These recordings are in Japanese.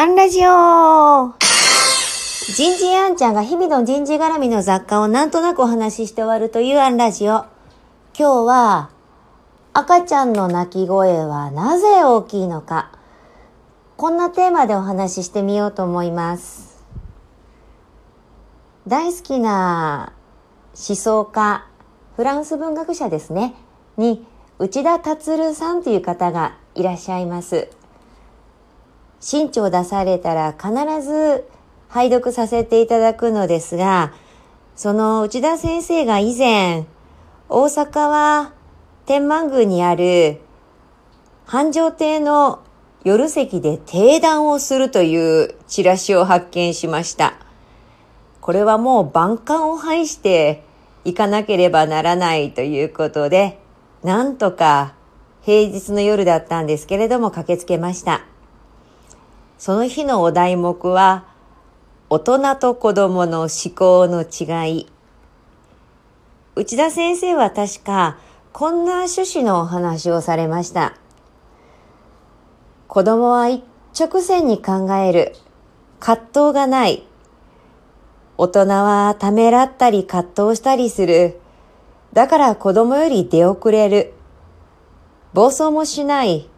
アンラジオ人事アンちゃんが日々の人事絡みの雑貨をなんとなくお話しして終わるというアンラジオ。今日は、赤ちゃんの泣き声はなぜ大きいのか。こんなテーマでお話ししてみようと思います。大好きな思想家、フランス文学者ですね、に内田達さんという方がいらっしゃいます。新潮出されたら必ず拝読させていただくのですが、その内田先生が以前、大阪は天満宮にある繁盛亭の夜席で定談をするというチラシを発見しました。これはもう万感を排して行かなければならないということで、なんとか平日の夜だったんですけれども駆けつけました。その日のお題目は、大人と子供の思考の違い。内田先生は確か、こんな趣旨のお話をされました。子供は一直線に考える。葛藤がない。大人はためらったり葛藤したりする。だから子供より出遅れる。暴走もしない。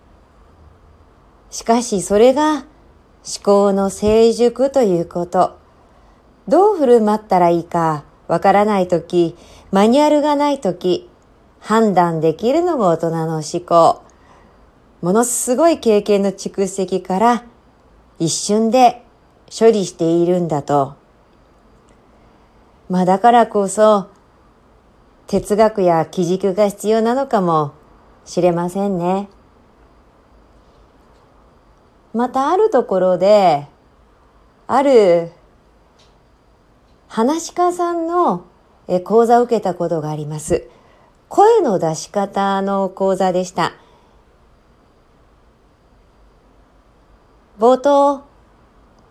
しかしそれが思考の成熟ということ。どう振る舞ったらいいかわからないとき、マニュアルがないとき、判断できるのが大人の思考。ものすごい経験の蓄積から一瞬で処理しているんだと。まあだからこそ哲学や基軸が必要なのかもしれませんね。またあるところで、ある話し家さんの講座を受けたことがあります。声の出し方の講座でした。冒頭、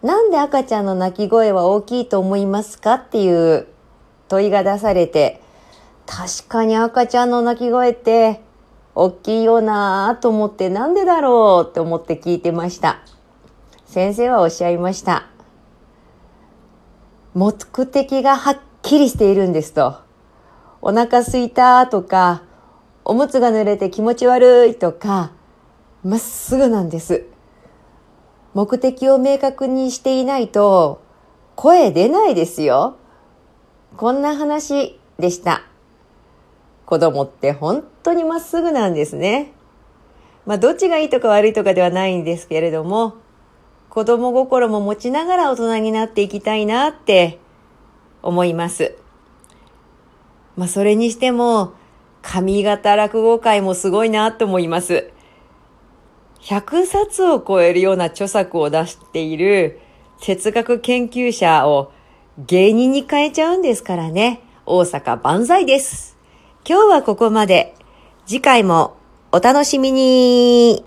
なんで赤ちゃんの泣き声は大きいと思いますかっていう問いが出されて、確かに赤ちゃんの泣き声って大きいよなぁと思ってなんでだろうって思って聞いてました。先生はおっしゃいました。目的がはっきりしているんですと。お腹すいたとか、おむつが濡れて気持ち悪いとか、まっすぐなんです。目的を明確にしていないと、声出ないですよ。こんな話でした。子供って本当にまっすぐなんですね。まあ、どっちがいいとか悪いとかではないんですけれども、子供心も持ちながら大人になっていきたいなって思います。まあ、それにしても、上方落語会もすごいなと思います。100冊を超えるような著作を出している哲学研究者を芸人に変えちゃうんですからね。大阪万歳です。今日はここまで。次回もお楽しみに